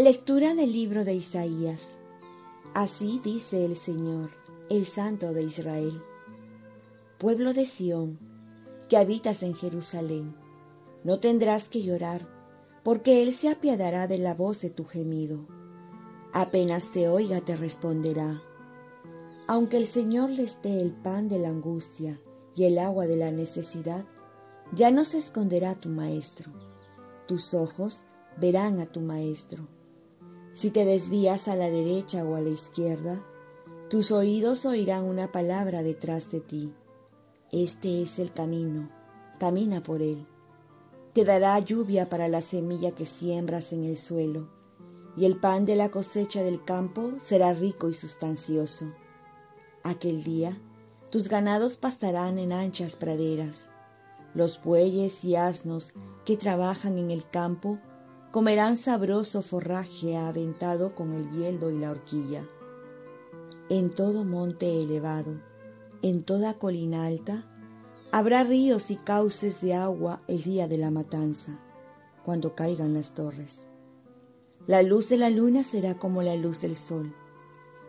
Lectura del libro de Isaías. Así dice el Señor, el Santo de Israel. Pueblo de Sión, que habitas en Jerusalén, no tendrás que llorar, porque Él se apiadará de la voz de tu gemido. Apenas te oiga te responderá. Aunque el Señor les dé el pan de la angustia y el agua de la necesidad, ya no se esconderá tu Maestro. Tus ojos verán a tu Maestro si te desvías a la derecha o a la izquierda, tus oídos oirán una palabra detrás de ti. Este es el camino, camina por él. Te dará lluvia para la semilla que siembras en el suelo, y el pan de la cosecha del campo será rico y sustancioso. Aquel día tus ganados pastarán en anchas praderas. Los bueyes y asnos que trabajan en el campo comerán sabroso forraje aventado con el bieldo y la horquilla. En todo monte elevado, en toda colina alta, habrá ríos y cauces de agua el día de la matanza, cuando caigan las torres. La luz de la luna será como la luz del sol,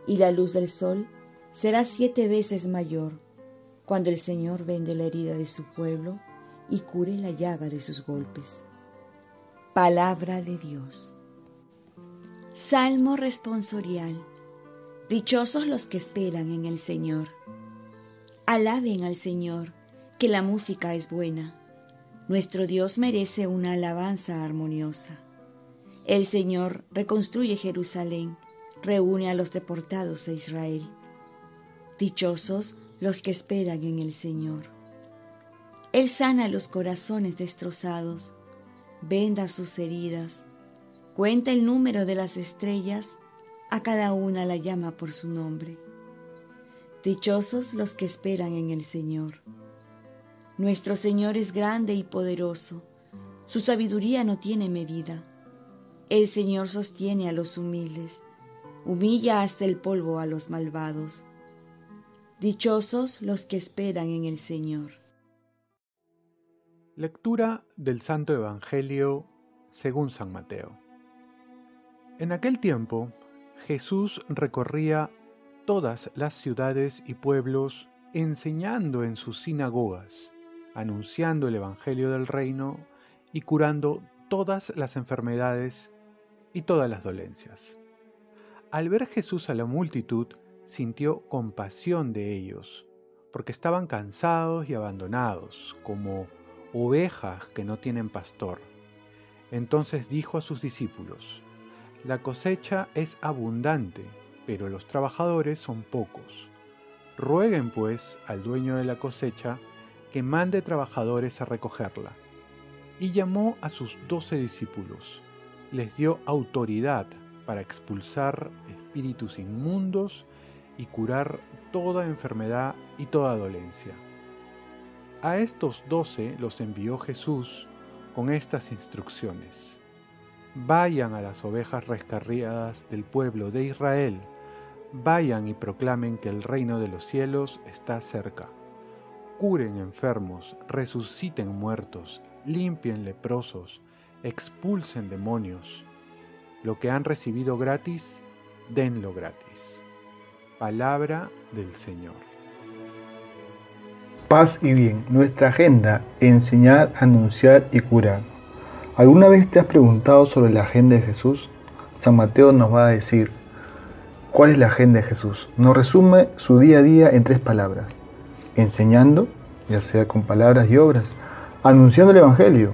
y la luz del sol será siete veces mayor, cuando el Señor vende la herida de su pueblo y cure la llaga de sus golpes. Palabra de Dios. Salmo responsorial. Dichosos los que esperan en el Señor. Alaben al Señor, que la música es buena. Nuestro Dios merece una alabanza armoniosa. El Señor reconstruye Jerusalén, reúne a los deportados de Israel. Dichosos los que esperan en el Señor. Él sana los corazones destrozados venda sus heridas, cuenta el número de las estrellas, a cada una la llama por su nombre. Dichosos los que esperan en el Señor. Nuestro Señor es grande y poderoso, su sabiduría no tiene medida. El Señor sostiene a los humildes, humilla hasta el polvo a los malvados. Dichosos los que esperan en el Señor. Lectura del Santo Evangelio según San Mateo. En aquel tiempo, Jesús recorría todas las ciudades y pueblos enseñando en sus sinagogas, anunciando el Evangelio del reino y curando todas las enfermedades y todas las dolencias. Al ver Jesús a la multitud, sintió compasión de ellos, porque estaban cansados y abandonados, como ovejas que no tienen pastor. Entonces dijo a sus discípulos, La cosecha es abundante, pero los trabajadores son pocos. Rueguen pues al dueño de la cosecha que mande trabajadores a recogerla. Y llamó a sus doce discípulos. Les dio autoridad para expulsar espíritus inmundos y curar toda enfermedad y toda dolencia. A estos doce los envió Jesús con estas instrucciones. Vayan a las ovejas rescarriadas del pueblo de Israel, vayan y proclamen que el reino de los cielos está cerca. Curen enfermos, resuciten muertos, limpien leprosos, expulsen demonios. Lo que han recibido gratis, denlo gratis. Palabra del Señor paz y bien. Nuestra agenda, enseñar, anunciar y curar. ¿Alguna vez te has preguntado sobre la agenda de Jesús? San Mateo nos va a decir, ¿cuál es la agenda de Jesús? Nos resume su día a día en tres palabras. Enseñando, ya sea con palabras y obras, anunciando el Evangelio,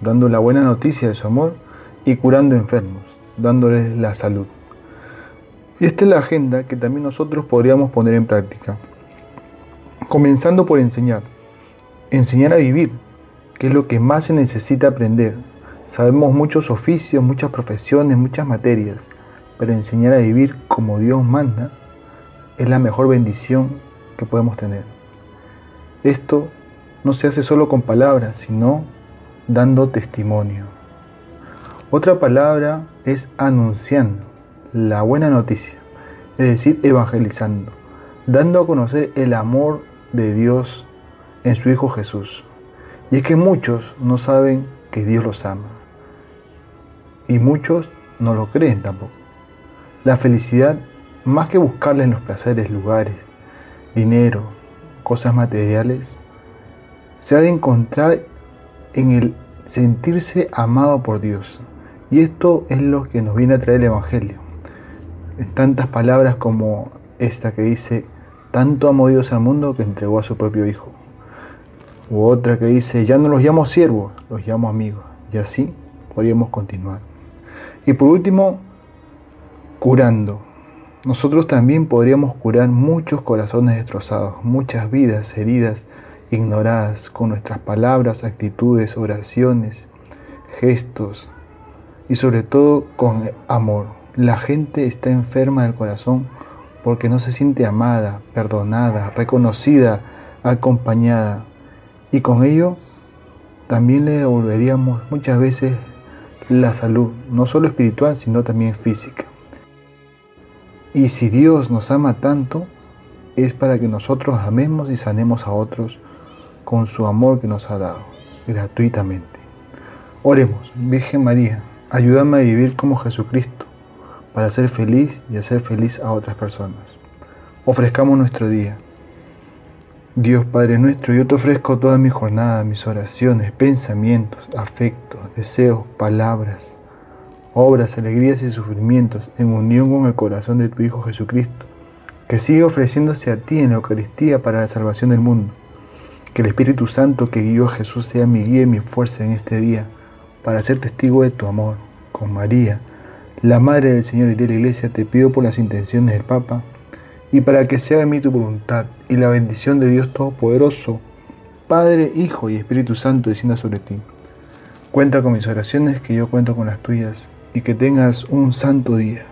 dando la buena noticia de su amor y curando enfermos, dándoles la salud. Y esta es la agenda que también nosotros podríamos poner en práctica. Comenzando por enseñar. Enseñar a vivir, que es lo que más se necesita aprender. Sabemos muchos oficios, muchas profesiones, muchas materias, pero enseñar a vivir como Dios manda es la mejor bendición que podemos tener. Esto no se hace solo con palabras, sino dando testimonio. Otra palabra es anunciando la buena noticia, es decir, evangelizando, dando a conocer el amor de Dios en su Hijo Jesús. Y es que muchos no saben que Dios los ama. Y muchos no lo creen tampoco. La felicidad, más que buscarla en los placeres, lugares, dinero, cosas materiales, se ha de encontrar en el sentirse amado por Dios. Y esto es lo que nos viene a traer el Evangelio. En tantas palabras como esta que dice, tanto amó Dios al mundo que entregó a su propio Hijo. U otra que dice, ya no los llamo siervos, los llamo amigos. Y así podríamos continuar. Y por último, curando. Nosotros también podríamos curar muchos corazones destrozados, muchas vidas heridas, ignoradas, con nuestras palabras, actitudes, oraciones, gestos y sobre todo con amor. La gente está enferma del corazón porque no se siente amada, perdonada, reconocida, acompañada. Y con ello también le devolveríamos muchas veces la salud, no solo espiritual, sino también física. Y si Dios nos ama tanto, es para que nosotros amemos y sanemos a otros con su amor que nos ha dado, gratuitamente. Oremos, Virgen María, ayúdame a vivir como Jesucristo, para ser feliz y hacer feliz a otras personas. Ofrezcamos nuestro día. Dios Padre nuestro, yo te ofrezco toda mi jornada, mis oraciones, pensamientos, afectos, deseos, palabras, obras, alegrías y sufrimientos en unión con el corazón de tu Hijo Jesucristo, que sigue ofreciéndose a ti en la Eucaristía para la salvación del mundo. Que el Espíritu Santo que guió a Jesús sea mi guía y mi fuerza en este día para ser testigo de tu amor. Con María, la Madre del Señor y de la Iglesia, te pido por las intenciones del Papa y para que sea en mí tu voluntad y la bendición de Dios Todopoderoso, Padre, Hijo y Espíritu Santo descienda sobre ti. Cuenta con mis oraciones, que yo cuento con las tuyas, y que tengas un santo día.